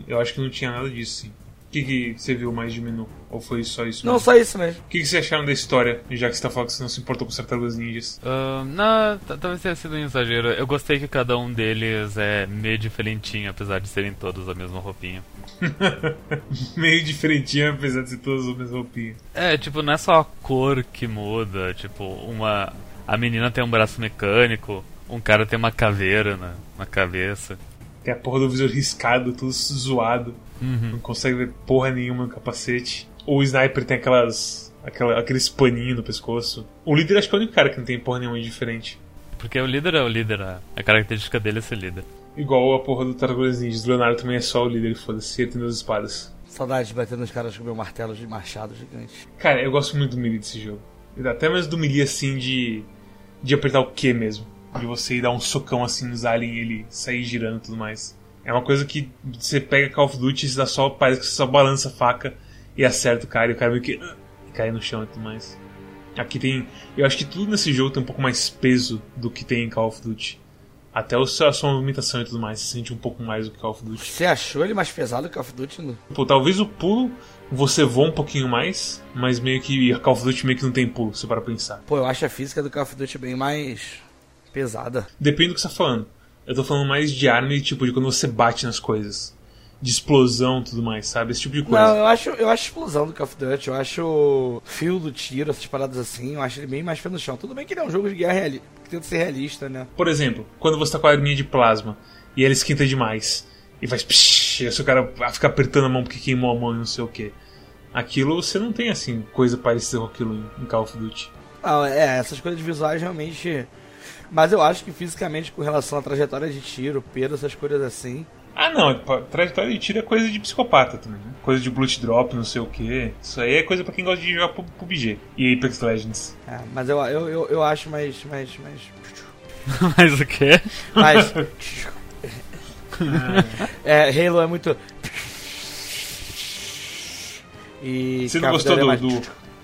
Eu acho que não tinha nada disso, sim. O que, que você viu mais de menu? Ou foi só isso mesmo? Não, só isso mesmo. O que, que você acharam da história, já que você tá falando que você não se importou com tartarugas ninjas? Uh, não, talvez tenha sido um exagero. Eu gostei que cada um deles é meio diferentinho, apesar de serem todos a mesma roupinha. meio diferentinho, apesar de ser todos a mesma roupinha. É, tipo, não é só a cor que muda. Tipo, uma a menina tem um braço mecânico, um cara tem uma caveira na, na cabeça. Tem a porra do visor riscado, tudo zoado. Uhum. Não consegue ver porra nenhuma no capacete. O sniper tem aquelas. Aquela, aqueles paninhos no pescoço. O líder acho que é o único cara que não tem porra nenhuma diferente. Porque o líder é o líder, a, a característica dele é ser líder. Igual a porra do Tartarugas Ninjas. O Leonardo também é só o líder, foda-se, ele tem duas espadas. Saudade de bater nos caras com meu martelo de machado gigante. Cara, eu gosto muito do melee desse jogo. Até mesmo do melee assim de de apertar o Q mesmo. De você ir dar um socão assim nos aliens e ele sair girando e tudo mais. É uma coisa que você pega Call of Duty e dá só, parece que você só balança a faca e acerta o cara e o cara meio que uh, cai no chão e tudo mais. Aqui tem. Eu acho que tudo nesse jogo tem um pouco mais peso do que tem em Call of Duty. Até o, a sua movimentação e tudo mais, se sente um pouco mais do que Call of Duty. Você achou ele mais pesado que Call of Duty? Pô, talvez o pulo você voa um pouquinho mais, mas meio que a Call of Duty meio que não tem pulo, se para pensar. Pô, eu acho a física do Call of Duty bem mais pesada. Depende do que você tá falando. Eu tô falando mais de arma e tipo de quando você bate nas coisas. De explosão e tudo mais, sabe? Esse tipo de coisa. Não, eu acho, eu acho explosão do Call of Duty, eu acho fio do tiro, essas paradas assim, eu acho ele bem mais pé no chão. Tudo bem que ele é um jogo de guerra reali- que tenta ser realista, né? Por exemplo, quando você tá com a arminha de plasma e ela esquenta demais e faz psh, e o cara fica apertando a mão porque queimou a mão e não sei o que. Aquilo você não tem assim, coisa parecida com aquilo em Call of Duty. Ah, é, essas coisas visuais realmente. Mas eu acho que fisicamente, com relação à trajetória de tiro, peso, essas coisas assim. Ah não, trajetória de tiro é coisa de psicopata também, né? Coisa de blood drop, não sei o que. Isso aí é coisa pra quem gosta de jogar Pu- PUBG e Apex Legends. É, mas eu, eu, eu, eu acho mais. mais, mais. Mas o quê? mais é, Halo é muito. E Você não gostou é do, mais- do-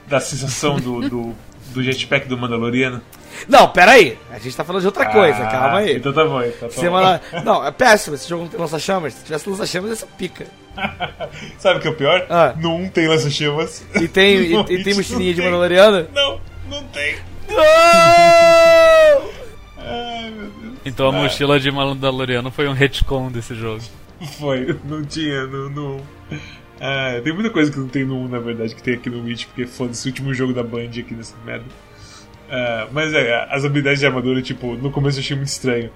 da sensação do, do, do jetpack do Mandaloriano? Não, pera aí. A gente tá falando de outra coisa, Ah, calma aí. Então tá bom, então tá bom. Semana... Não, é péssimo. Esse jogo não tem lança-chamas. Se tivesse lança-chamas, essa pica. Sabe o que é o pior? Ah. No 1 tem lança-chamas. E tem, e, e tem mochilinha não de. Mandaloriano? Não, não tem. Não! Ai, meu Deus. Então a Ah. mochila de Mandaloriano foi um retcon desse jogo. Foi, não tinha no, no 1. Ah, tem muita coisa que não tem no 1, na verdade, que tem aqui no Witch, porque foda-se o último jogo da Band aqui nessa merda. Ah, mas é, as habilidades de armadura, tipo, no começo eu achei muito estranho.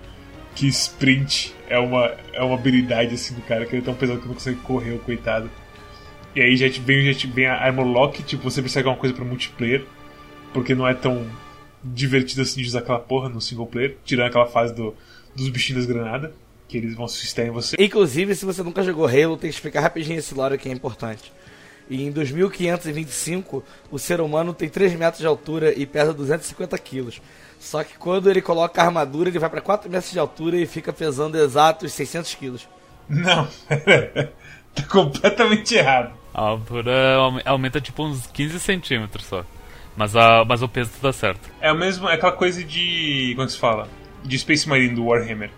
Que sprint é uma, é uma habilidade assim do cara, que ele é tão pesado que não consegue correr, o coitado. E aí já vem, já vem a Armor Lock, tipo, você precisa alguma coisa pra multiplayer, porque não é tão divertido assim de usar aquela porra no single player, tirando aquela fase do, dos bichinhos das granadas, que eles vão suscitar em você. Inclusive, se você nunca jogou Halo, tem que explicar rapidinho esse lore que é importante. E em 2525, o ser humano tem 3 metros de altura e pesa 250 quilos. Só que quando ele coloca a armadura, ele vai pra 4 metros de altura e fica pesando exatos 600 quilos. Não, tá completamente errado. A altura aume- aumenta tipo uns 15 centímetros só. Mas, a, mas o peso tá certo. É o mesmo, é aquela coisa de. Como é que se fala? De Space Marine do Warhammer.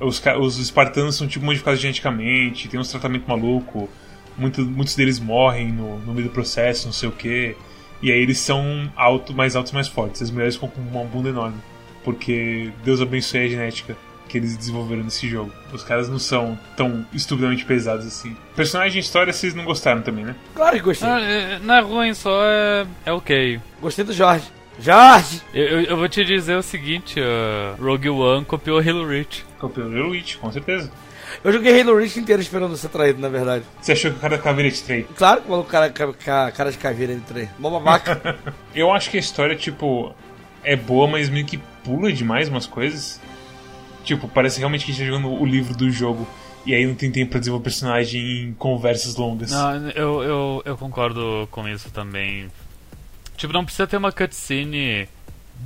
Os, os espartanos são tipo modificados geneticamente, tem uns tratamentos maluco, muito, muitos deles morrem no, no meio do processo, não sei o que. E aí eles são alto, mais altos e mais fortes. As mulheres ficam com uma bunda enorme. Porque Deus abençoe a genética que eles desenvolveram nesse jogo. Os caras não são tão estupidamente pesados assim. Personagem e história vocês não gostaram também, né? Claro que gostei. Ah, é- não é ruim, só é, é ok. Gostei do Jorge. Jorge! Eu, eu, eu vou te dizer o seguinte: uh, Rogue One copiou Halo Reach. Copiou o Witch, com certeza. Eu joguei Halo Reach inteiro esperando ser traído, na verdade. Você achou que o cara da caveira te traiu? Claro que o maluco cara, ca- ca- cara de caveira ele traí. Mó babaca. Eu acho que a história, tipo, é boa, mas meio que pula demais umas coisas. Tipo, parece realmente que a gente tá jogando o livro do jogo. E aí não tem tempo pra desenvolver personagem em conversas longas. Não, eu, eu, eu concordo com isso também. Tipo, não precisa ter uma cutscene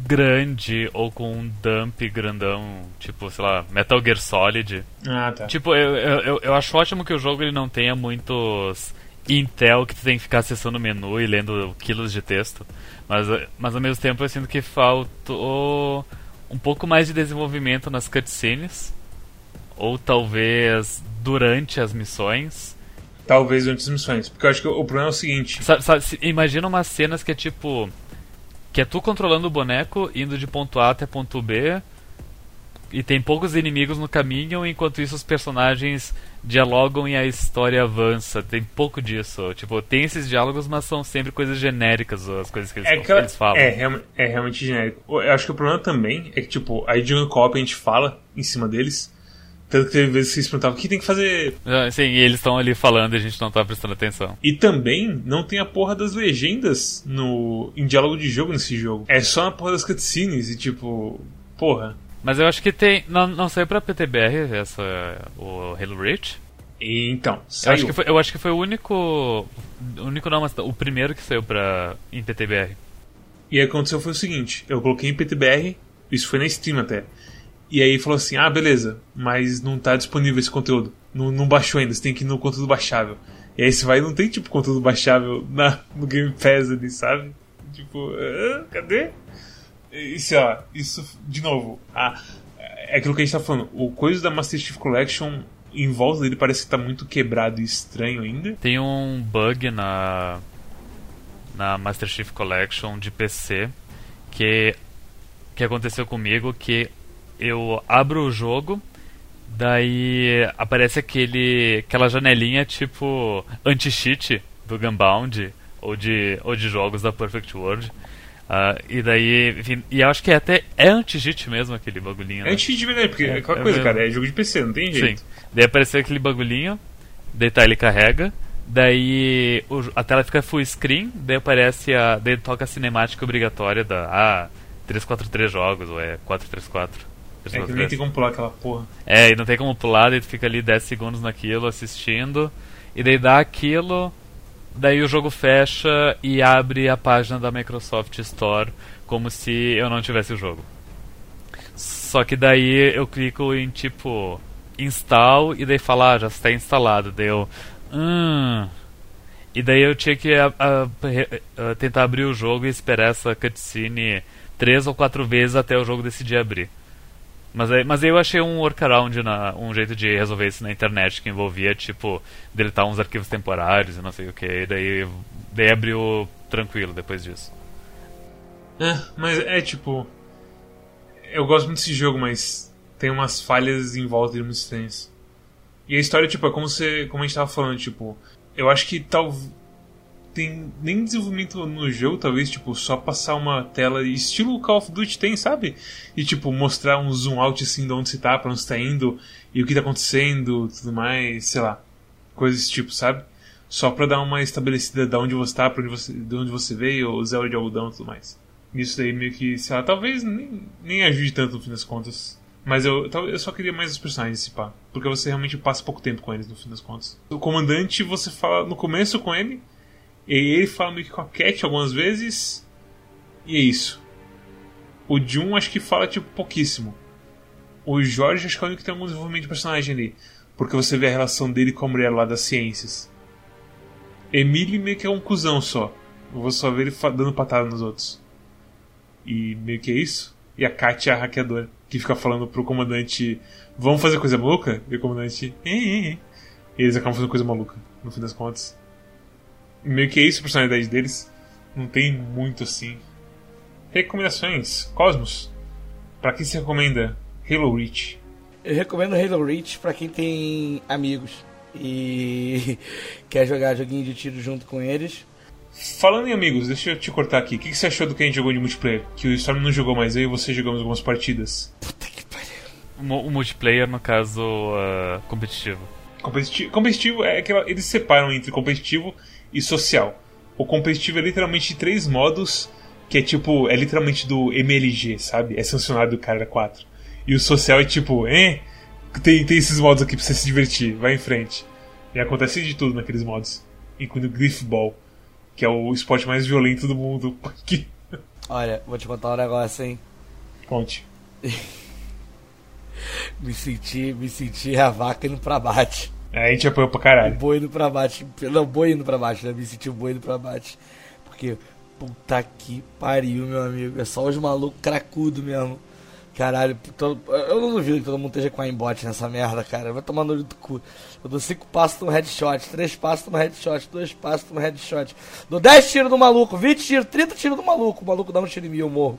grande ou com um dump grandão, tipo, sei lá, Metal Gear Solid. Ah, tá. Tipo, eu, eu, eu- acho ótimo que o jogo ele não tenha muitos Intel que tu tem que ficar acessando o menu e lendo quilos de texto. Mas, mas ao mesmo tempo eu sinto que faltou um pouco mais de desenvolvimento nas cutscenes. Ou talvez durante as missões. Talvez durante as missões. Porque eu acho que o problema é o seguinte. Sabe, sabe, imagina umas cenas que é tipo. Que é tu controlando o boneco, indo de ponto A até ponto B. E tem poucos inimigos no caminho, enquanto isso os personagens dialogam e a história avança. Tem pouco disso. Tipo, tem esses diálogos, mas são sempre coisas genéricas, as coisas que eles, É, que eles falam. é, é realmente genérico. Eu acho que o problema também é que, tipo, aí de no co a gente fala em cima deles. Tanto que teve vezes que eles perguntavam o que tem que fazer Ah, Sim, e eles estão ali falando e a gente não tá prestando atenção. E também não tem a porra das legendas no em diálogo de jogo nesse jogo. É só na porra das cutscenes e tipo, porra. Mas eu acho que tem. Não, não saiu pra PTBR essa, o Halo Reach? Então, Eu saiu. acho, que foi, eu acho que foi o único. O único não, mas o primeiro que saiu pra, em PTBR. E aí aconteceu foi o seguinte, eu coloquei em PTBR, isso foi na Steam até. E aí falou assim: ah, beleza, mas não tá disponível esse conteúdo. Não, não baixou ainda, você tem que ir no conteúdo baixável. E aí você vai e não tem tipo conteúdo baixável na, no Game Pass ali, sabe? Tipo, ah, cadê? Sei lá, isso, de novo, ah, é aquilo que a gente tá falando. O coisa da Master Chief Collection em volta dele parece que tá muito quebrado e estranho ainda. Tem um bug na na Master Chief Collection de PC que que aconteceu comigo que eu abro o jogo daí aparece aquele aquela janelinha tipo anti-cheat do Gunbound ou de ou de jogos da Perfect World Uh, e daí, enfim, e acho que é até é anti-cheat mesmo aquele bagulhinho. Né? É anti-cheat verdade, porque é, aquela é coisa, mesmo. cara, é jogo de PC, não tem jeito. Sim. Daí apareceu aquele bagulhinho, daí tá, ele carrega, daí o, a tela fica full screen, daí aparece a. Daí toca a cinemática obrigatória da. Ah, 343 jogos, ou é 434. É que nem tem como pular aquela porra. É, e não tem como pular, daí tu fica ali 10 segundos naquilo assistindo, e daí dá aquilo, Daí o jogo fecha e abre a página da Microsoft Store como se eu não tivesse o jogo. Só que daí eu clico em tipo install e daí fala ah, já está instalado. Daí eu. Hum. E daí eu tinha que a, a, a, tentar abrir o jogo e esperar essa cutscene três ou quatro vezes até o jogo decidir abrir. Mas, aí, mas eu achei um workaround, na, um jeito de resolver isso na internet que envolvia, tipo, deletar uns arquivos temporários e não sei o que. E daí, daí abriu tranquilo depois disso. É, mas é tipo. Eu gosto muito desse jogo, mas tem umas falhas em volta de muito estranhas. E a história, tipo, é como, você, como a gente tava falando, tipo. Eu acho que talvez tem nem desenvolvimento no jogo, talvez, tipo, só passar uma tela estilo Call of Duty tem, sabe? E, tipo, mostrar um zoom out, assim, de onde você tá, pra onde você tá indo, e o que tá acontecendo, tudo mais, sei lá. Coisas desse tipo, sabe? Só pra dar uma estabelecida de onde você tá, pra onde você, de onde você veio, o zero de algodão e tudo mais. Isso daí meio que, sei lá, talvez nem, nem ajude tanto no fim das contas. Mas eu, eu só queria mais os personagens, se pá. Porque você realmente passa pouco tempo com eles, no fim das contas. O comandante, você fala no começo com ele, e ele fala meio que com a Cat algumas vezes. E é isso. O Jun acho que fala tipo pouquíssimo. O Jorge acho que é o único que tem algum desenvolvimento de personagem ali. Porque você vê a relação dele com a mulher lá das ciências. Emily meio que é um cuzão só. Eu vou só ver ele dando patada nos outros. E meio que é isso. E a Kat é a hackeadora. Que fica falando pro comandante: Vamos fazer coisa maluca? E o comandante. E eles acabam fazendo coisa maluca, no fim das contas meio que é isso a personalidade deles. Não tem muito assim. Recomendações: Cosmos. Para quem se recomenda Halo Reach? Eu recomendo Halo Reach para quem tem amigos e quer jogar joguinho de tiro junto com eles. Falando em amigos, deixa eu te cortar aqui. O que você achou do que a gente jogou de multiplayer? Que o Storm não jogou, mas eu e você jogamos algumas partidas. Puta que pariu. O multiplayer, no caso, uh, competitivo. competitivo. Competitivo é que eles separam entre competitivo e social. O competitivo é literalmente três modos, que é tipo, é literalmente do MLG, sabe? É sancionado do cara 4. E o social é tipo, eh, tem, tem esses modos aqui pra você se divertir, vai em frente. E acontece de tudo naqueles modos, incluindo Griffball, que é o esporte mais violento do mundo. Olha, vou te contar um negócio, hein? Conte. me senti, me senti a vaca indo pra bate. É, a gente apoiou pra caralho. O boi indo pra baixo. Não, boi indo pra baixo, né? Me senti o boi indo pra baixo. Porque, puta que pariu, meu amigo. É só os malucos cracudos mesmo. Caralho, todo, eu não duvido que todo mundo esteja com aimbot nessa merda, cara. Vai tomar no olho do cu. Eu dou 5 passos no headshot, 3 passos no headshot, 2 passos no headshot. Dou 10 tiros no maluco, 20 tiros, 30 tiros no maluco. O maluco dá um tiro em mim, eu morro.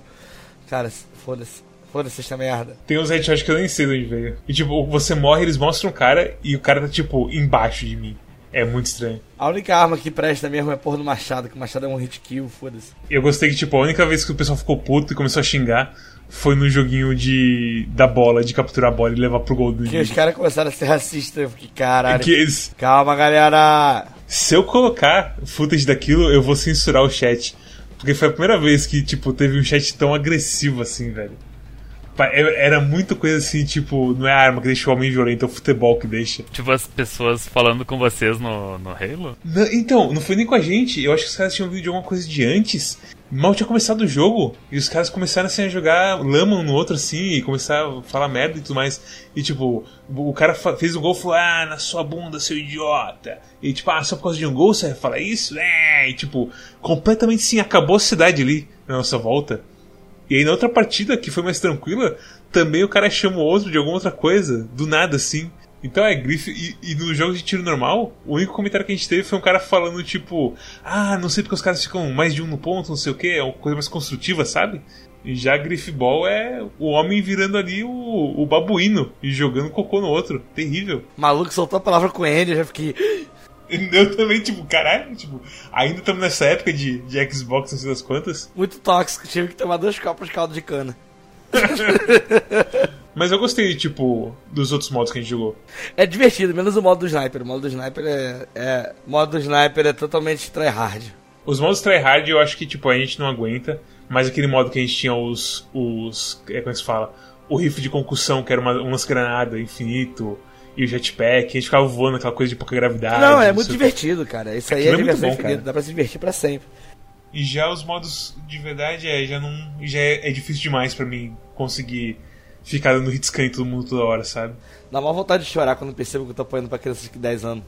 Cara, foda-se. Foda-se esta merda. Tem uns headshots que eu nem sei de onde veio. E tipo, você morre, eles mostram o cara e o cara tá tipo embaixo de mim. É muito estranho. A única arma que presta mesmo é porra do machado, que o machado é um hit kill, foda-se. Eu gostei que, tipo, a única vez que o pessoal ficou puto e começou a xingar foi no joguinho de da bola, de capturar a bola e levar pro gol do Que os caras começaram a ser racistas, eu fiquei, caralho. Que eles... Calma, galera! Se eu colocar footage daquilo, eu vou censurar o chat. Porque foi a primeira vez que, tipo, teve um chat tão agressivo assim, velho. Era muito coisa assim, tipo, não é a arma que deixa o homem violento, é o futebol que deixa. Tipo, as pessoas falando com vocês no, no Halo? Não, então, não foi nem com a gente. Eu acho que os caras tinham vídeo de alguma coisa de antes. Mal tinha começado o jogo e os caras começaram assim, a jogar lama um no outro assim e começar a falar merda e tudo mais. E tipo, o cara fez um gol e falou: Ah, na sua bunda, seu idiota. E tipo, ah, só por causa de um gol você fala isso? É, e tipo, completamente sim, acabou a cidade ali na nossa volta. E aí na outra partida, que foi mais tranquila, também o cara chama o outro de alguma outra coisa, do nada assim. Então é grife. E, e, no jogo de tiro normal, o único comentário que a gente teve foi um cara falando, tipo, ah, não sei porque os caras ficam mais de um no ponto, não sei o que, é uma coisa mais construtiva, sabe? E já Griffball é o homem virando ali o, o babuíno e jogando cocô no outro. Terrível. Maluco soltou a palavra com ele, eu já fiquei. Eu também, tipo, caralho, tipo, ainda estamos nessa época de, de Xbox, não sei das quantas. Muito tóxico, tive que tomar dois copos de caldo de cana. Mas eu gostei, tipo, dos outros modos que a gente jogou. É divertido, menos o modo do sniper. O modo do sniper é. é modo do sniper é totalmente tryhard. Os modos tryhard eu acho que, tipo, a gente não aguenta. Mas aquele modo que a gente tinha os. os é como é se fala? O rifle de concussão, que era uma, umas granadas infinito. E o jetpack, a gente ficava voando aquela coisa de pouca gravidade. Não, é muito divertido, cara. Isso aí é, é diversão bom, infinita, dá pra se divertir pra sempre. E já os modos de verdade é, já não. Já é, é difícil demais para mim conseguir ficar dando hitscan em todo mundo toda hora, sabe? Dá uma vontade de chorar quando percebo que eu tô apanhando pra crianças de 10 anos.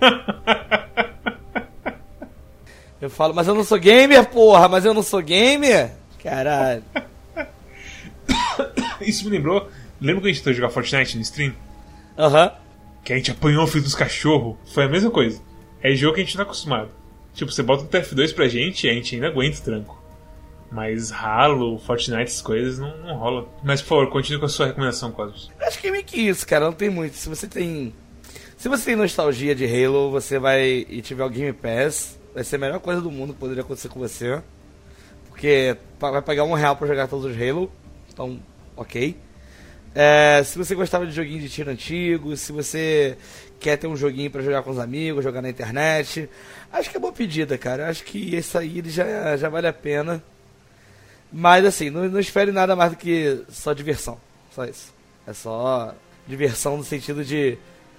eu falo, mas eu não sou gamer, porra, mas eu não sou gamer? Caralho. Isso me lembrou. Lembra que a gente tentou jogar Fortnite no stream? Aham. Uhum. Que a gente apanhou o filho dos cachorros. Foi a mesma coisa. É jogo que a gente não tá acostumado. Tipo, você bota o TF2 pra gente e a gente ainda aguenta o tranco. Mas Halo, Fortnite, essas coisas não, não rola. Mas por favor, continue com a sua recomendação, Cosmos. Acho que é meio que isso, cara. Não tem muito. Se você tem. Se você tem nostalgia de Halo, você vai e tiver o Game Pass, vai ser a melhor coisa do mundo que poderia acontecer com você. Porque vai pagar um real pra jogar todos os Halo. Então, ok. É, se você gostava de joguinho de tiro antigo, se você quer ter um joguinho para jogar com os amigos, jogar na internet, acho que é boa pedida, cara. Acho que esse aí já, já vale a pena. Mas assim, não, não espere nada mais do que só diversão. Só isso. É só diversão no sentido de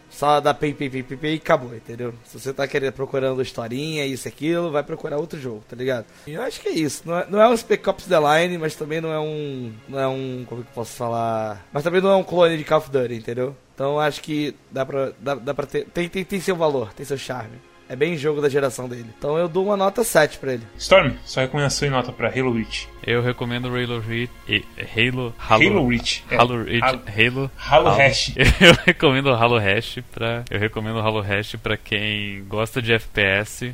só dar pay, pay, pay, pay, pay e acabou, entendeu? Se você tá querendo, procurando historinha, isso aquilo, vai procurar outro jogo, tá ligado? E eu acho que é isso. Não é, não é um Spec Ops The Line, mas também não é um. Não é um. Como é que eu posso falar? Mas também não é um clone de Call of Duty, entendeu? Então acho que dá pra, dá, dá pra ter. Tem, tem, tem seu valor, tem seu charme. É bem jogo da geração dele. Então eu dou uma nota 7 pra ele. Storm, sua recomendação e nota pra Halo Reach. Eu recomendo Halo Reach. Halo. Halo, Halo Reach. É. Halo Reach. Halo. Halo, Halo Hash. Eu recomendo Halo Hash pra. Eu recomendo Halo Hash pra quem gosta de FPS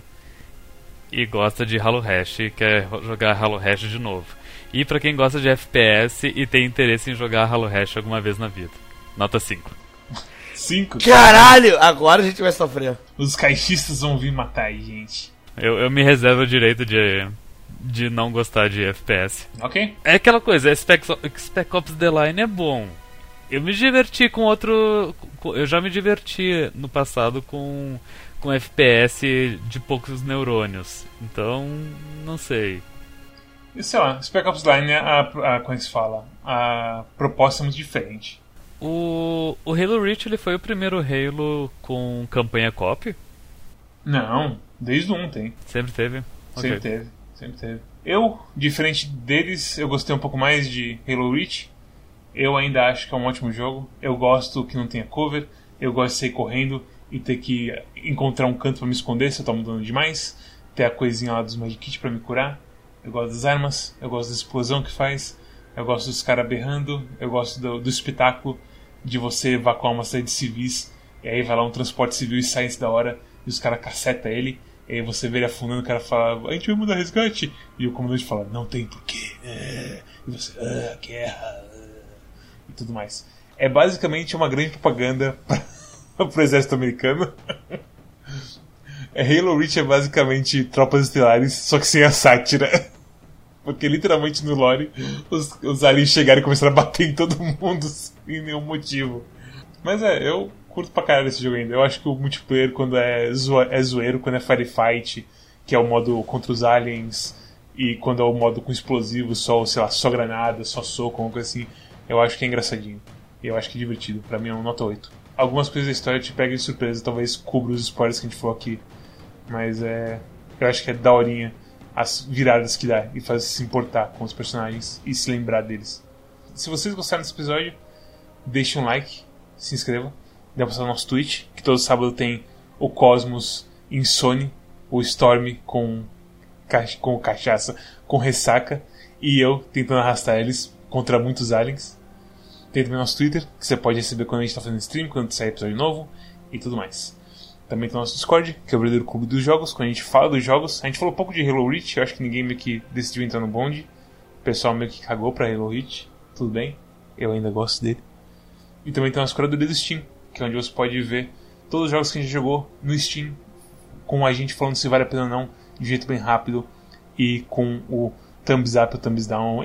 e gosta de Halo Hash e quer jogar Halo Hash de novo. E pra quem gosta de FPS e tem interesse em jogar Halo Hash alguma vez na vida. Nota 5. 5. Caralho, agora a gente vai sofrer. Os caixistas vão vir matar aí, gente. Eu, eu me reservo o direito de, de não gostar de FPS. Ok. É aquela coisa, Spec, Spec Ops The Line é bom. Eu me diverti com outro. Eu já me diverti no passado com, com FPS de poucos neurônios. Então, não sei. E sei lá, Spec Ops The Line, a, a, como é se fala? A proposta é muito diferente. O, o Halo Reach ele foi o primeiro Halo com campanha copy? Não, desde o 1 tem. Sempre teve? Sempre okay. teve, sempre teve. Eu, diferente deles, eu gostei um pouco mais de Halo Reach. Eu ainda acho que é um ótimo jogo. Eu gosto que não tenha cover. Eu gosto de sair correndo e ter que encontrar um canto para me esconder se eu tô mudando demais. Ter a coisinha lá dos Magic Kit pra me curar. Eu gosto das armas. Eu gosto da explosão que faz. Eu gosto dos caras berrando. Eu gosto do, do espetáculo de você evacuar uma cidade de civis, e aí vai lá um transporte civil e sai antes da hora, e os caras cacetam ele, e aí você vê ele afundando, o cara fala, a gente vai mandar resgate, e o comandante fala, não tem porquê, é. e você, ah, guerra, e tudo mais. É basicamente uma grande propaganda para o exército americano. É, Halo Reach é basicamente tropas estelares, só que sem a sátira. Porque literalmente no lore os, os aliens chegaram e começaram a bater em todo mundo sem nenhum motivo. Mas é, eu curto pra caralho esse jogo ainda. Eu acho que o multiplayer, quando é, zoa, é zoeiro, quando é firefight, que é o modo contra os aliens, e quando é o modo com explosivos, só, sei lá, só granada, só soco, alguma coisa assim, eu acho que é engraçadinho. Eu acho que é divertido. Pra mim é um nota 8. Algumas coisas da história te pegam de surpresa, talvez cubra os spoilers que a gente falou aqui. Mas é. Eu acho que é daorinha as viradas que dá e faz se importar com os personagens e se lembrar deles. Se vocês gostaram desse episódio, deixe um like, se inscreva, dê pra no nosso Twitch, que todo sábado tem o Cosmos Insone, o Storm com, com cachaça, com ressaca, e eu tentando arrastar eles contra muitos aliens. Tem também nosso Twitter, que você pode receber quando a gente está fazendo stream, quando sair episódio novo e tudo mais. Também tem o nosso Discord, que é o verdadeiro clube dos jogos, quando a gente fala dos jogos. A gente falou um pouco de Halo Reach, eu acho que ninguém meio que decidiu entrar no bonde. O pessoal meio que cagou pra Halo Reach, tudo bem, eu ainda gosto dele. E também tem o nosso curadoria do Steam, que é onde você pode ver todos os jogos que a gente jogou no Steam, com a gente falando se vale a pena ou não, de jeito bem rápido, e com o thumbs up ou thumbs down,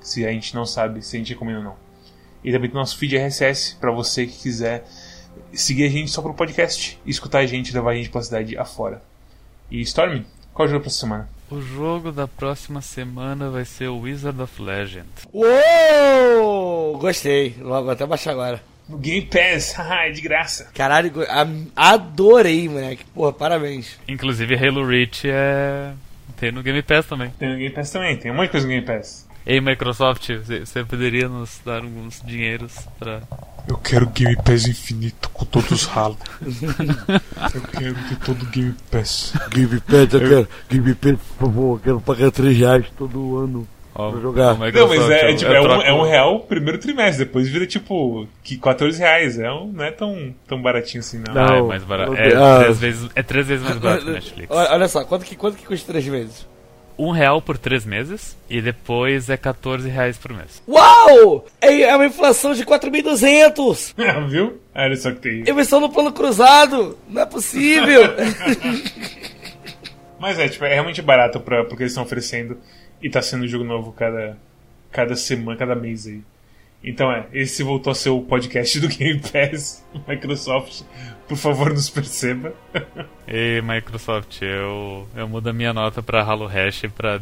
se a gente não sabe se a gente recomenda ou não. E também tem o nosso feed RSS, para você que quiser seguir a gente só pelo podcast e escutar a gente levar a gente pela cidade afora. E Storm, qual é o jogo pra semana? O jogo da próxima semana vai ser o Wizard of Legend. Uou! Gostei. Logo, até baixar agora. No Game Pass, haha, é de graça. Caralho, adorei, moleque. Porra, parabéns. Inclusive Halo Reach é. Tem no Game Pass também. Tem no Game Pass também, tem um monte de coisa no Game Pass. Ei, Microsoft, você poderia nos dar alguns dinheiros pra. Eu quero Game Pass infinito com todos os ralos. eu quero ter todo o Game Pass. Game Pass, eu, eu quero. Game Pass, por favor, eu quero pagar 3 reais todo ano. Oh, pra jogar. Não, mas é, é, tipo, é, um, é um real primeiro trimestre, depois vira tipo 14 reais. É um, não é tão, tão baratinho assim, não. Não, ah, é mais barato. É, ah, três vezes, é três vezes mais barato que Netflix. Olha só, quanto que, quanto que custa três vezes? Um real por três meses e depois é 14 reais por mês. Uau! É uma inflação de 4.200! É, viu? Era só que tem. Emissão no plano cruzado! Não é possível! Mas é, tipo, é realmente barato pra, porque eles estão oferecendo e tá sendo um jogo novo cada, cada semana, cada mês aí. Então é, esse voltou a ser o podcast do Game Pass, Microsoft. Por favor, nos perceba. Ei, Microsoft, eu, eu mudo a minha nota pra Halo Hash pra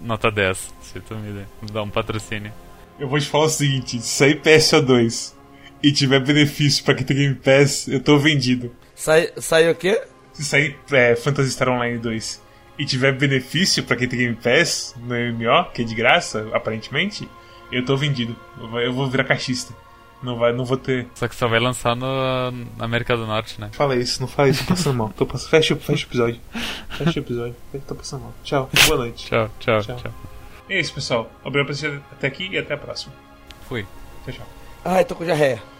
nota 10, se tu me dá um patrocínio. Eu vou te falar o seguinte: se sair PSO2 e tiver benefício pra quem tem Game Pass, eu tô vendido. Sai, sai o quê? Se sair é, Phantasy Star Online 2 e tiver benefício pra quem tem Game Pass no MMO, que é de graça, aparentemente, eu tô vendido. Eu vou virar caixista. Não, vai, não vou ter. Só que só vai lançar no, na América do Norte, né? Fala isso, não fala isso, tô passando mal. Tô passando... Fecha, fecha o episódio. Fecha o episódio. Tô passando mal. Tchau, boa noite. tchau, tchau, tchau, tchau. E é isso, pessoal. Obrigado por assistir até aqui e até a próxima. Fui. Tchau, tchau. Ai, tô com diarreia.